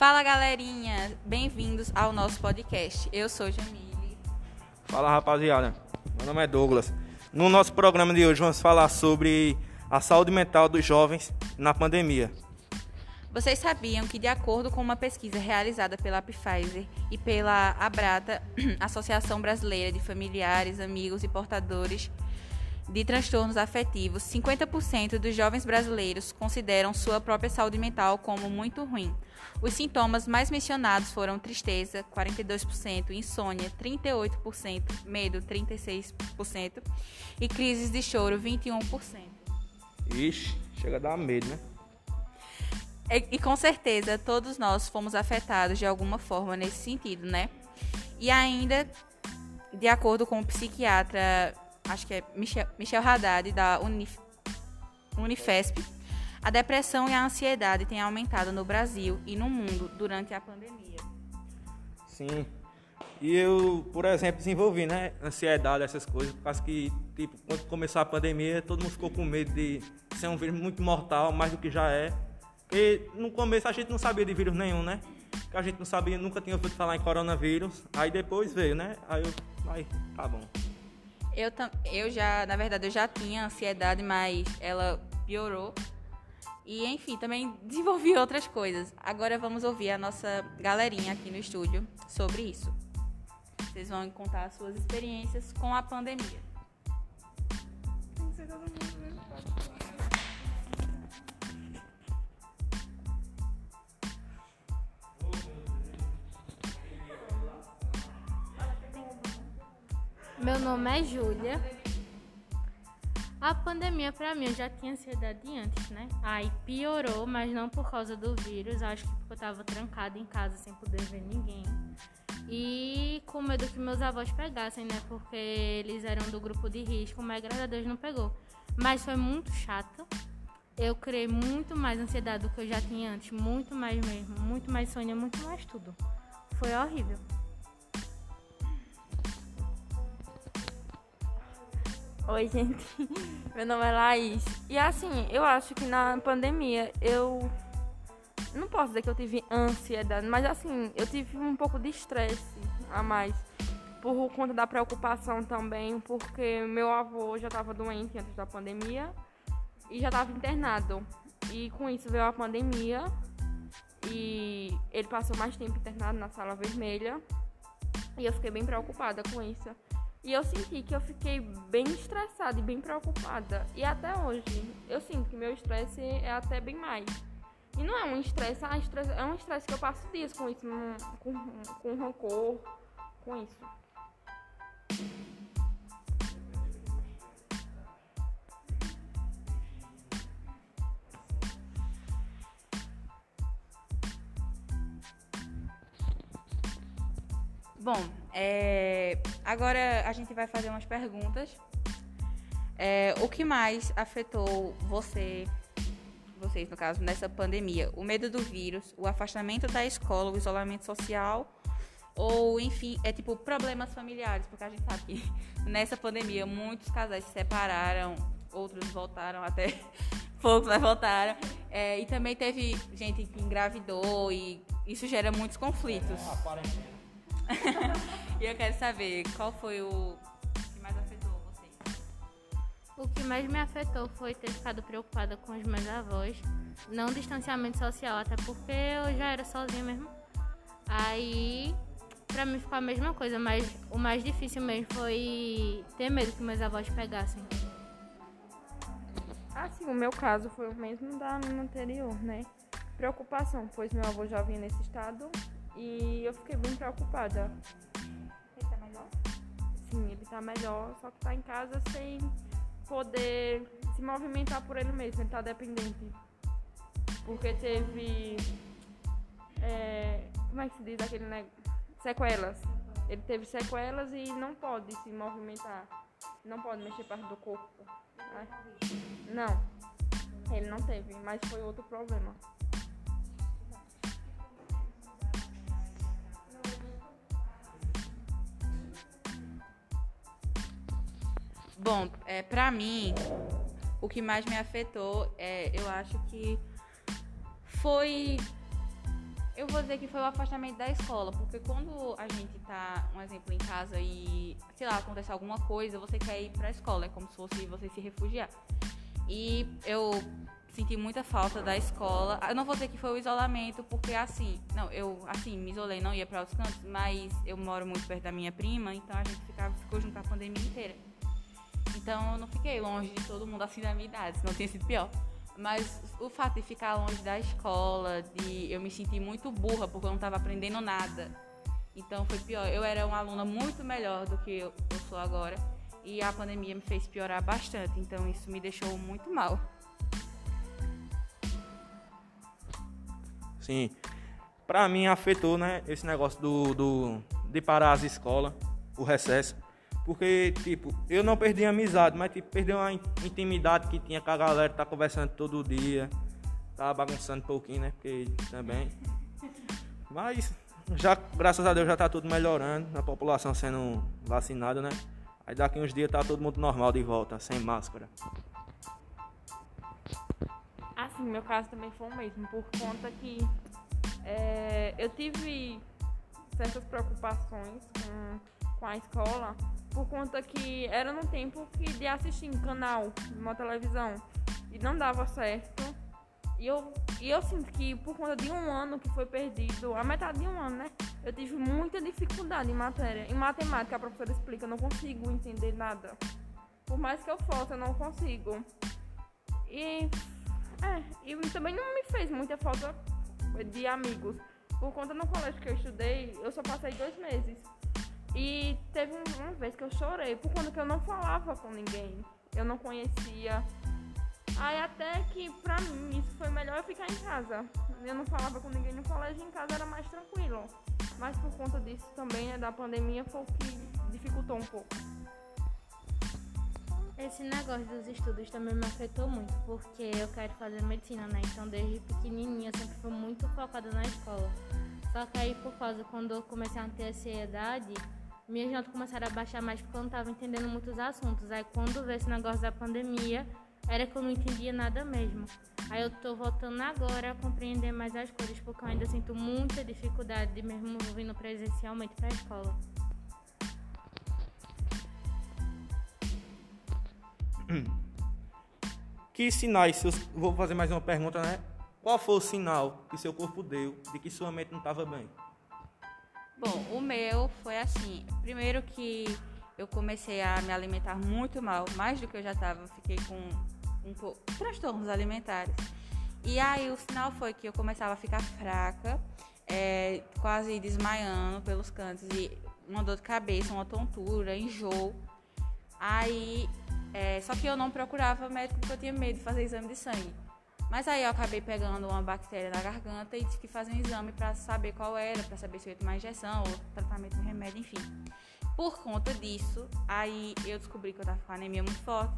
Fala galerinha, bem-vindos ao nosso podcast. Eu sou Jamile. Fala rapaziada, meu nome é Douglas. No nosso programa de hoje vamos falar sobre a saúde mental dos jovens na pandemia. Vocês sabiam que, de acordo com uma pesquisa realizada pela Pfizer e pela Abrata, Associação Brasileira de Familiares, Amigos e Portadores de transtornos afetivos, 50% dos jovens brasileiros consideram sua própria saúde mental como muito ruim. Os sintomas mais mencionados foram tristeza, 42%, insônia, 38%, medo, 36% e crises de choro, 21%. Ixi, chega a dar medo, né? E, e com certeza todos nós fomos afetados de alguma forma nesse sentido, né? E ainda, de acordo com o psiquiatra acho que é Michel, Michel Haddad, da Unif, Unifesp, a depressão e a ansiedade têm aumentado no Brasil e no mundo durante a pandemia. Sim. E eu, por exemplo, desenvolvi, né, ansiedade, essas coisas, por causa que, tipo, quando começou a pandemia, todo mundo ficou com medo de ser um vírus muito mortal, mais do que já é. E no começo a gente não sabia de vírus nenhum, né? Que a gente não sabia, nunca tinha ouvido falar em coronavírus. Aí depois veio, né? Aí eu, aí, tá bom. Eu, eu já, na verdade, eu já tinha ansiedade, mas ela piorou. E, enfim, também desenvolvi outras coisas. Agora vamos ouvir a nossa galerinha aqui no estúdio sobre isso. Vocês vão contar suas experiências com a pandemia. Tem que ser todo mundo, Meu nome é Júlia. A pandemia para mim eu já tinha ansiedade antes, né? Aí piorou, mas não por causa do vírus, acho que porque eu tava trancada em casa sem poder ver ninguém. E com medo que meus avós pegassem, né? Porque eles eram do grupo de risco, mas graças a Deus não pegou. Mas foi muito chato. Eu criei muito mais ansiedade do que eu já tinha antes, muito mais mesmo, muito mais sonho, muito mais tudo. Foi horrível. Oi, gente. Meu nome é Laís. E assim, eu acho que na pandemia eu. Não posso dizer que eu tive ansiedade, mas assim, eu tive um pouco de estresse a mais. Por conta da preocupação também, porque meu avô já estava doente antes da pandemia e já estava internado. E com isso veio a pandemia e ele passou mais tempo internado na sala vermelha. E eu fiquei bem preocupada com isso. E eu senti que eu fiquei bem estressada e bem preocupada. E até hoje, eu sinto que meu estresse é até bem mais. E não é um estresse, ah, é um estresse que eu passo dias com isso, com, com rancor, com isso. Bom, é, agora a gente vai fazer umas perguntas. É, o que mais afetou você, vocês no caso, nessa pandemia? O medo do vírus, o afastamento da escola, o isolamento social, ou enfim, é tipo problemas familiares, porque a gente sabe que nessa pandemia muitos casais se separaram, outros voltaram até poucos mas voltaram. É, e também teve gente que engravidou e isso gera muitos conflitos. É, e eu quero saber qual foi o que mais afetou vocês. O que mais me afetou foi ter ficado preocupada com os meus avós. Não distanciamento social, até porque eu já era sozinha mesmo. Aí, pra mim ficou a mesma coisa, mas o mais difícil mesmo foi ter medo que meus avós pegassem. Assim, o meu caso foi o mesmo da no anterior, né? Preocupação, pois meu avô já vinha nesse estado e eu fiquei bem preocupada. Ele tá melhor? Sim, ele tá melhor, só que tá em casa sem poder se movimentar por ele mesmo, ele tá dependente. Porque teve. É, como é que se diz aquele negócio? Sequelas. Ele teve sequelas e não pode se movimentar. Não pode mexer parte do corpo. Não. Ele não teve, mas foi outro problema. Bom, é, pra mim, o que mais me afetou, é, eu acho que foi. Eu vou dizer que foi o afastamento da escola, porque quando a gente tá, um exemplo, em casa e, sei lá, acontece alguma coisa, você quer ir pra escola, é como se fosse você se refugiar. E eu senti muita falta da escola. Eu não vou dizer que foi o isolamento, porque assim, não, eu assim, me isolei, não ia para outros cantos, mas eu moro muito perto da minha prima, então a gente ficava, ficou junto a pandemia inteira. Então eu não fiquei longe de todo mundo assim da minha idade, senão tinha sido pior. Mas o fato de ficar longe da escola, de eu me sentir muito burra porque eu não estava aprendendo nada. Então foi pior. Eu era uma aluna muito melhor do que eu, sou agora. E a pandemia me fez piorar bastante. Então isso me deixou muito mal. Sim. Pra mim afetou, né, esse negócio do, do de parar as escolas, o recesso. Porque, tipo, eu não perdi a amizade, mas tipo, perdi uma intimidade que tinha com a galera, tá conversando todo dia. Tá bagunçando um pouquinho, né? Porque também. Mas já, graças a Deus, já tá tudo melhorando, a população sendo vacinada, né? Aí daqui uns dias tá todo mundo normal de volta, sem máscara. Assim, meu caso também foi o mesmo, por conta que é, eu tive certas preocupações com, com a escola, por conta que era no tempo que de assistir em canal, numa televisão, e não dava certo. E eu, e eu sinto que por conta de um ano que foi perdido, a metade de um ano, né? Eu tive muita dificuldade em matéria. Em matemática, a professora explica, eu não consigo entender nada. Por mais que eu fosse, eu não consigo. E, é, e também não me fez muita falta de amigos. Por conta no colégio que eu estudei, eu só passei dois meses. E teve uma vez que eu chorei, por conta que eu não falava com ninguém. Eu não conhecia. Aí até que pra mim isso foi melhor eu ficar em casa. Eu não falava com ninguém no colégio, em casa era mais tranquilo. Mas por conta disso também, né, da pandemia, foi o que dificultou um pouco. Esse negócio dos estudos também me afetou muito, porque eu quero fazer medicina, né? Então desde pequenininha eu sempre fui muito focada na escola. Só que aí por causa, quando eu comecei a ter ansiedade, minhas notas começaram a baixar mais porque eu não estava entendendo muitos assuntos. Aí quando veio esse negócio da pandemia, era que eu não entendia nada mesmo. Aí eu tô voltando agora a compreender mais as coisas, porque eu ainda sinto muita dificuldade de mesmo vindo presencialmente para a escola. Que sinais, eu vou fazer mais uma pergunta, né? Qual foi o sinal que seu corpo deu de que sua mente não estava bem? Bom, o meu foi assim. Primeiro que eu comecei a me alimentar muito mal, mais do que eu já estava. Fiquei com um pouco transtornos alimentares. E aí o sinal foi que eu começava a ficar fraca, é, quase desmaiando pelos cantos e uma dor de cabeça, uma tontura, enjoo. Aí, é, só que eu não procurava médico porque eu tinha medo de fazer exame de sangue. Mas aí eu acabei pegando uma bactéria na garganta e tive que fazer um exame para saber qual era, para saber se eu ia tomar injeção ou tratamento de remédio, enfim. Por conta disso, aí eu descobri que eu estava com anemia muito forte,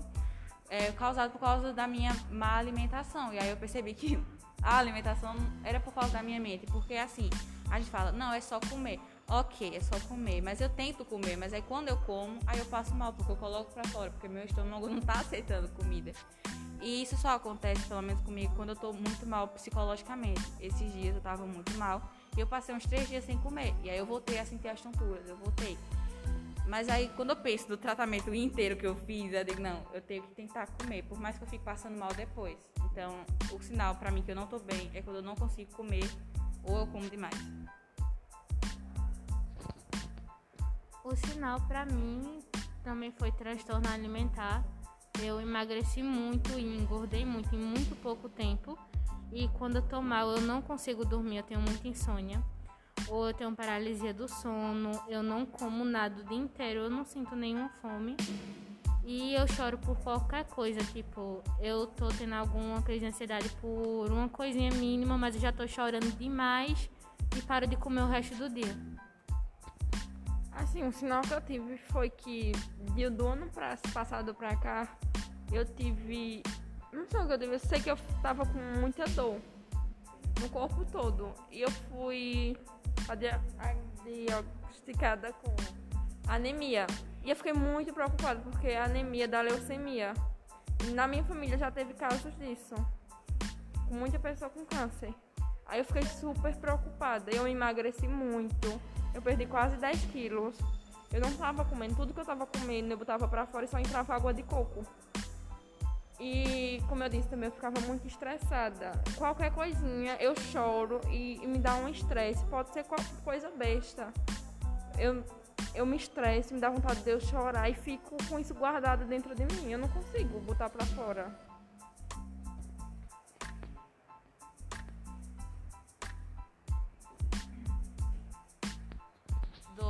é, causado por causa da minha má alimentação. E aí eu percebi que a alimentação era por causa da minha mente, porque assim, a gente fala, não, é só comer. Ok, é só comer, mas eu tento comer, mas aí quando eu como, aí eu passo mal, porque eu coloco para fora, porque meu estômago não tá aceitando comida. E isso só acontece, pelo menos comigo, quando eu tô muito mal psicologicamente. Esses dias eu tava muito mal e eu passei uns três dias sem comer. E aí eu voltei a sentir as tonturas, eu voltei. Mas aí quando eu penso do tratamento inteiro que eu fiz, eu digo, não, eu tenho que tentar comer, por mais que eu fique passando mal depois. Então, o sinal para mim que eu não tô bem é quando eu não consigo comer ou eu como demais. O sinal para mim também foi transtorno alimentar eu emagreci muito e engordei muito em muito pouco tempo. E quando eu tô mal, eu não consigo dormir, eu tenho muita insônia. Ou eu tenho paralisia do sono, eu não como nada o dia inteiro, eu não sinto nenhuma fome. E eu choro por qualquer coisa, tipo, eu tô tendo alguma crise de ansiedade por uma coisinha mínima, mas eu já tô chorando demais e paro de comer o resto do dia. Assim, um sinal que eu tive foi que do ano pra, passado pra cá, eu tive. Não sei o que eu tive, eu sei que eu tava com muita dor no corpo todo. E eu fui diagnosticada com anemia. E eu fiquei muito preocupada porque a anemia da leucemia. Na minha família já teve casos disso. Muita pessoa com câncer. Aí eu fiquei super preocupada. Eu emagreci muito. Eu perdi quase 10 quilos. Eu não tava comendo. Tudo que eu tava comendo, eu botava pra fora e só entrava água de coco. E, como eu disse também, eu ficava muito estressada. Qualquer coisinha, eu choro e, e me dá um estresse. Pode ser qualquer coisa besta. Eu, eu me estresso, me dá vontade de eu chorar e fico com isso guardado dentro de mim. Eu não consigo botar pra fora.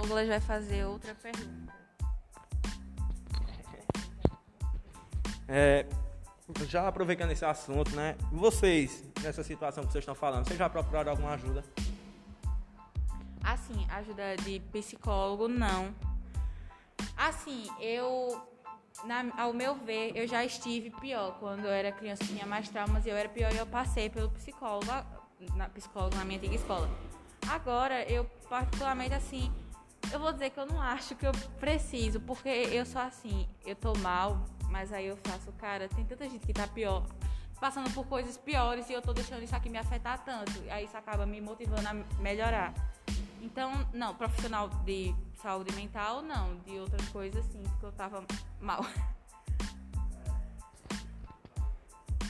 Douglas vai fazer outra pergunta. É, já aproveitando esse assunto, né? Vocês, nessa situação que vocês estão falando, vocês já procuraram alguma ajuda? Assim, ajuda de psicólogo, não. Assim, eu, na- ao meu ver, eu já estive pior. Quando eu era criança, tinha mais traumas e eu era pior e eu passei pelo psicólogo, na, psicólogo na minha antiga escola. Agora, eu particularmente, assim, eu vou dizer que eu não acho que eu preciso, porque eu sou assim, eu tô mal, mas aí eu faço, cara, tem tanta gente que tá pior, passando por coisas piores e eu tô deixando isso aqui me afetar tanto. Aí isso acaba me motivando a melhorar. Então, não, profissional de saúde mental, não. De outras coisas, sim, porque eu tava mal.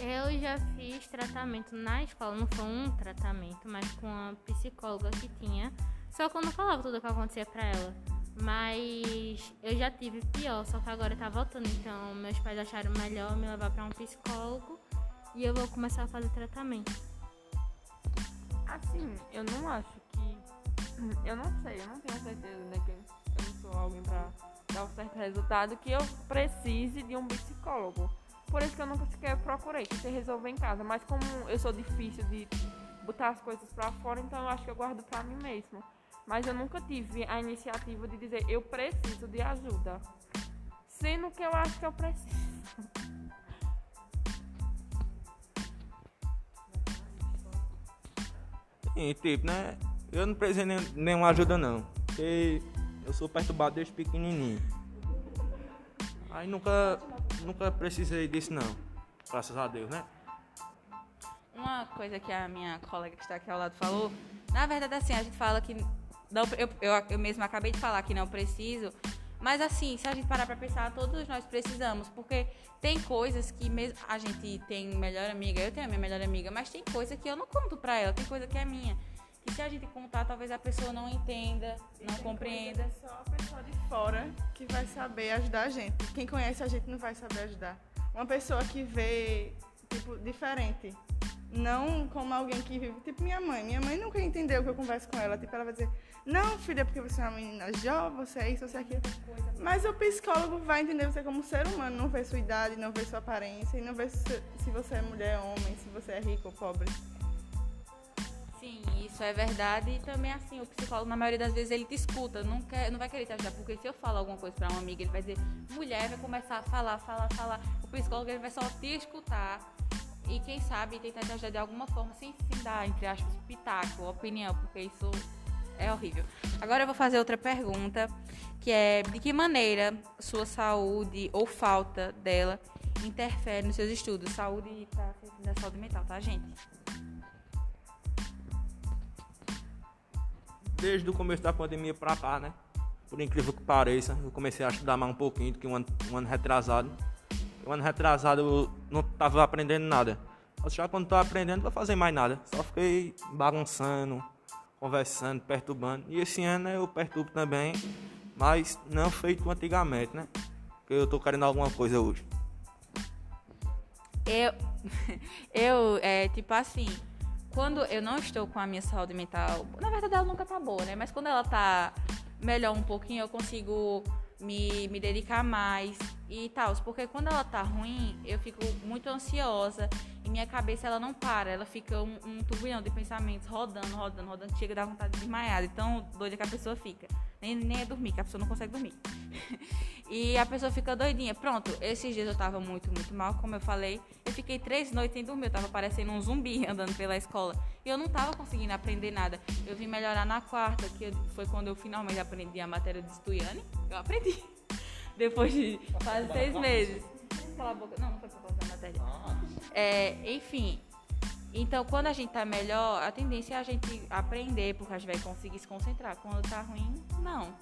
Eu já fiz tratamento na escola, não foi um tratamento, mas com uma psicóloga que tinha. Só que eu não falava tudo o que acontecia pra ela. Mas eu já tive pior, só que agora tá voltando. Então meus pais acharam melhor me levar pra um psicólogo e eu vou começar a fazer tratamento. Assim, eu não acho que. Eu não sei, eu não tenho certeza, né? Que eu não sou alguém pra dar um certo resultado que eu precise de um psicólogo. Por isso que eu nunca sequer procurei, que você resolver em casa. Mas como eu sou difícil de botar as coisas pra fora, então eu acho que eu guardo pra mim mesmo. Mas eu nunca tive a iniciativa de dizer eu preciso de ajuda. Sendo que eu acho que eu preciso. E tipo, né? Eu não precisei nem, nenhuma ajuda não. Porque eu sou perturbado desde pequenininho. Aí nunca, nunca precisei disso não. Graças a Deus, né? Uma coisa que a minha colega que está aqui ao lado falou, na verdade, assim, a gente fala que. Não, eu, eu, eu mesma acabei de falar que não preciso. Mas assim, se a gente parar pra pensar, todos nós precisamos, porque tem coisas que mesmo a gente tem melhor amiga, eu tenho a minha melhor amiga, mas tem coisa que eu não conto pra ela, tem coisa que é minha. E se a gente contar, talvez a pessoa não entenda, não compreenda. É fora que vai saber ajudar a gente. Quem conhece a gente não vai saber ajudar. Uma pessoa que vê, tipo, diferente. Não como alguém que vive, tipo minha mãe. Minha mãe nunca entendeu que eu converso com ela. Tipo, ela vai dizer, não, filha, porque você é uma menina jovem, você é isso, você é aquilo. Mas o psicólogo vai entender você como ser humano, não vê sua idade, não vê sua aparência, e não vê se, você é mulher ou homem, se você é rico ou pobre. Sim, isso é verdade. E também, assim, o psicólogo, na maioria das vezes, ele te escuta, não, quer, não vai querer te ajudar. Porque se eu falar alguma coisa pra uma amiga, ele vai dizer, mulher, vai começar a falar, falar, falar. O psicólogo, ele vai só te escutar. E quem sabe tentar te ajudar de alguma forma, sem, sem dar, entre aspas, pitaco, opinião, porque isso é horrível. Agora eu vou fazer outra pergunta, que é de que maneira sua saúde ou falta dela interfere nos seus estudos? Saúde tá saúde mental, tá, gente? Desde o começo da pandemia pra cá, né? Por incrível que pareça, eu comecei a estudar mais um pouquinho do que um ano, um ano retrasado. Um ano retrasado eu não tava aprendendo nada. Mas já quando tô aprendendo, não vou fazer mais nada. Só fiquei bagunçando, conversando, perturbando. E esse ano eu perturbo também, mas não feito antigamente, né? Porque eu tô querendo alguma coisa hoje. Eu, eu é, tipo assim, quando eu não estou com a minha saúde mental, na verdade ela nunca tá boa, né? Mas quando ela tá melhor um pouquinho, eu consigo me, me dedicar mais e tal. Porque quando ela tá ruim, eu fico muito ansiosa e minha cabeça ela não para, ela fica um, um turbilhão de pensamentos rodando, rodando, rodando, chega dar vontade de desmaiar, de tão doida que a pessoa fica. Nem, nem é dormir, que a pessoa não consegue dormir. e a pessoa fica doidinha. Pronto, esses dias eu tava muito, muito mal, como eu falei. Eu fiquei três noites sem dormir, eu tava parecendo um zumbi andando pela escola. E eu não tava conseguindo aprender nada. Eu vim melhorar na quarta, que foi quando eu finalmente aprendi a matéria de Stuiane. Eu aprendi. Depois de quase seis meses. Cala a boca. Não, não foi por causa da matéria. É, enfim, Então, quando a gente tá melhor, a tendência é a gente aprender, porque a gente vai conseguir se concentrar. Quando tá ruim, não.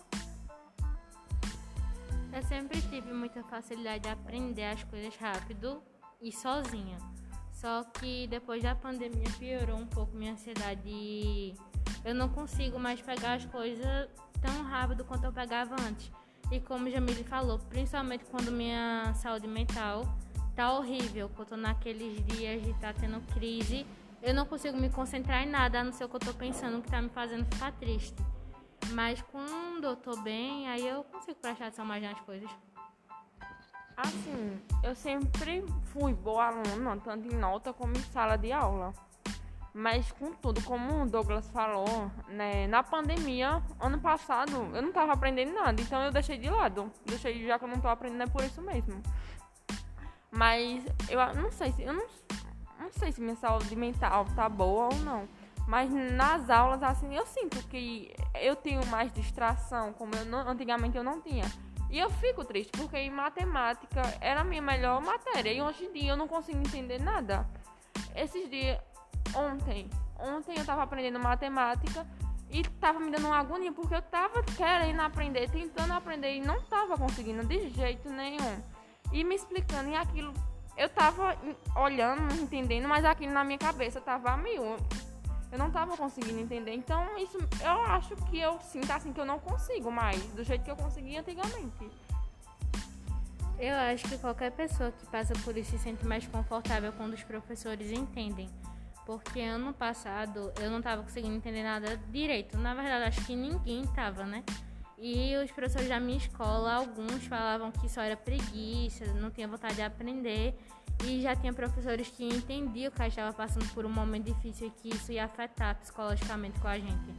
Eu sempre tive muita facilidade de aprender as coisas rápido e sozinha. Só que depois da pandemia piorou um pouco minha ansiedade e eu não consigo mais pegar as coisas tão rápido quanto eu pegava antes. E como Jamile falou, principalmente quando minha saúde mental tá horrível, que eu tô naqueles dias de tá tendo crise, eu não consigo me concentrar em nada, a não ser o que eu tô pensando que tá me fazendo ficar triste. Mas quando eu tô bem, aí eu consigo prestar atenção mais nas coisas. Assim, eu sempre fui boa aluna, tanto em nota como em sala de aula. Mas, contudo, como o Douglas falou, né, na pandemia, ano passado, eu não estava aprendendo nada, então eu deixei de lado. Deixei, já que eu não estou aprendendo, é por isso mesmo. Mas eu não sei se eu não, não sei se minha saúde mental tá boa ou não. Mas nas aulas, assim, eu sinto que eu tenho mais distração, como eu não, antigamente eu não tinha. E eu fico triste, porque em matemática era a minha melhor matéria. E hoje em dia eu não consigo entender nada. Esses dias, ontem, ontem eu tava aprendendo matemática e tava me dando uma agonia, porque eu tava querendo aprender, tentando aprender e não tava conseguindo de jeito nenhum. E me explicando, e aquilo, eu tava olhando, entendendo, mas aquilo na minha cabeça tava mil eu não tava conseguindo entender. Então, isso eu acho que eu sinto assim que eu não consigo mais, do jeito que eu conseguia antigamente. Eu acho que qualquer pessoa que passa por isso se sente mais confortável quando os professores entendem. Porque ano passado eu não estava conseguindo entender nada direito. Na verdade, acho que ninguém estava, né? E os professores da minha escola, alguns falavam que só era preguiça, não tinha vontade de aprender. E já tinha professores que entendiam que a gente estava passando por um momento difícil e que isso ia afetar psicologicamente com a gente.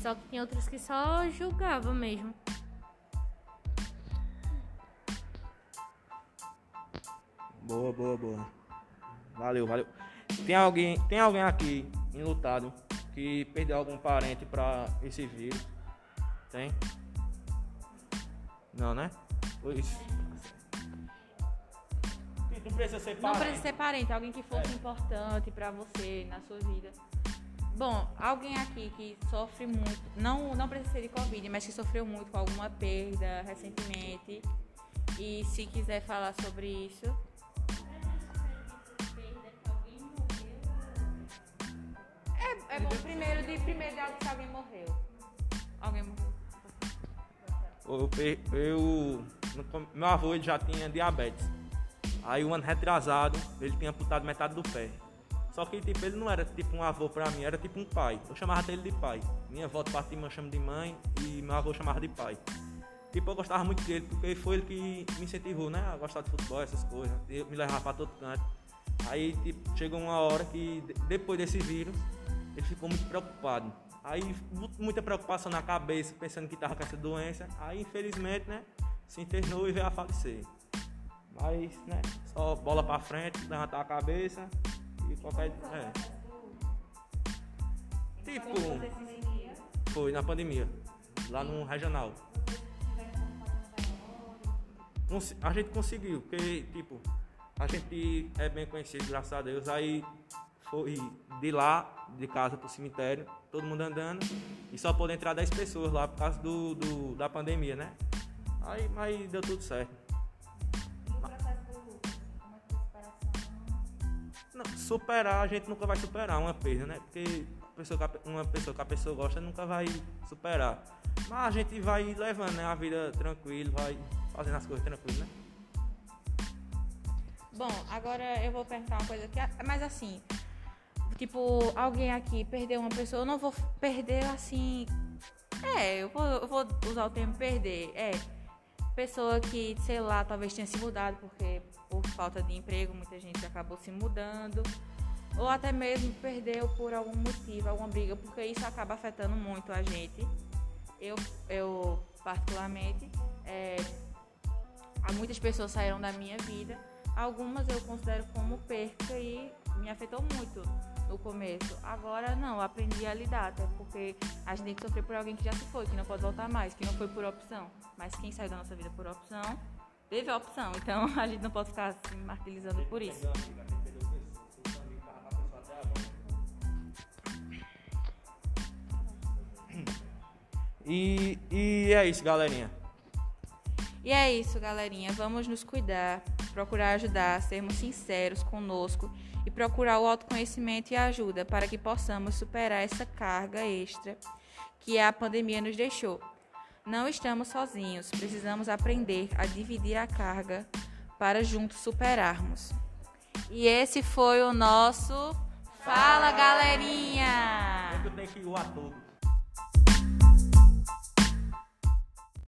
Só que tinha outros que só julgavam mesmo. Boa, boa, boa. Valeu, valeu. Tem alguém, tem alguém aqui enlutado que perdeu algum parente para esse vírus? Tem? Não, né? Pois. Não precisa ser parente. Não precisa ser parente, alguém que fosse é. importante para você na sua vida. Bom, alguém aqui que sofre muito, não, não precisa ser de Covid, mas que sofreu muito com alguma perda recentemente. E se quiser falar sobre isso. Primeiro de primeiro de algo que alguém morreu. Alguém morreu. Eu, eu, meu avô ele já tinha diabetes. Aí um ano retrasado, ele tinha amputado metade do pé. Só que tipo, ele não era tipo um avô pra mim, era tipo um pai. Eu chamava dele de pai. Minha avó de parte de mãe chama de mãe e meu avô chamava de pai. Tipo, eu gostava muito dele, porque foi ele que me incentivou, né? A gostar de futebol, essas coisas. Ele me levava pra todo canto. Aí, tipo, chegou uma hora que, depois desse vírus, ele ficou muito preocupado. Aí, muita preocupação na cabeça, pensando que tava com essa doença. Aí, infelizmente, né? Se internou e veio a falecer. Mas, né, só bola pra frente, levantar a cabeça e qualquer. É. Tipo. Foi na pandemia. Lá no regional. A gente conseguiu, porque, tipo, a gente é bem conhecido, graças a Deus. Aí foi de lá, de casa pro cemitério, todo mundo andando. E só pôde entrar 10 pessoas lá por causa do, do da pandemia, né? Aí, mas deu tudo certo. Não, superar, a gente nunca vai superar uma perda, né? Porque pessoa uma pessoa que a pessoa gosta nunca vai superar. Mas a gente vai levando né, a vida tranquilo, vai fazendo as coisas tranquilas, né? Bom, agora eu vou perguntar uma coisa aqui, mas assim, tipo, alguém aqui perdeu uma pessoa, eu não vou perder assim. É, eu vou, eu vou usar o termo perder. É, pessoa que, sei lá, talvez tenha se mudado porque por falta de emprego, muita gente acabou se mudando, ou até mesmo perdeu por algum motivo, alguma briga, porque isso acaba afetando muito a gente. Eu, eu particularmente, é, muitas pessoas saíram da minha vida, algumas eu considero como perca e me afetou muito no começo. Agora não, aprendi a lidar, até porque a gente tem que sofrer por alguém que já se foi, que não pode voltar mais, que não foi por opção. Mas quem saiu da nossa vida por opção, teve a opção. Então a gente não pode ficar se martelizando martirizando por isso. E, e é isso, galerinha. E é isso, galerinha. Vamos nos cuidar, procurar ajudar, sermos sinceros conosco e procurar o autoconhecimento e ajuda para que possamos superar essa carga extra que a pandemia nos deixou. Não estamos sozinhos, precisamos aprender a dividir a carga para juntos superarmos. E esse foi o nosso Fala, galerinha! Eu tenho que o.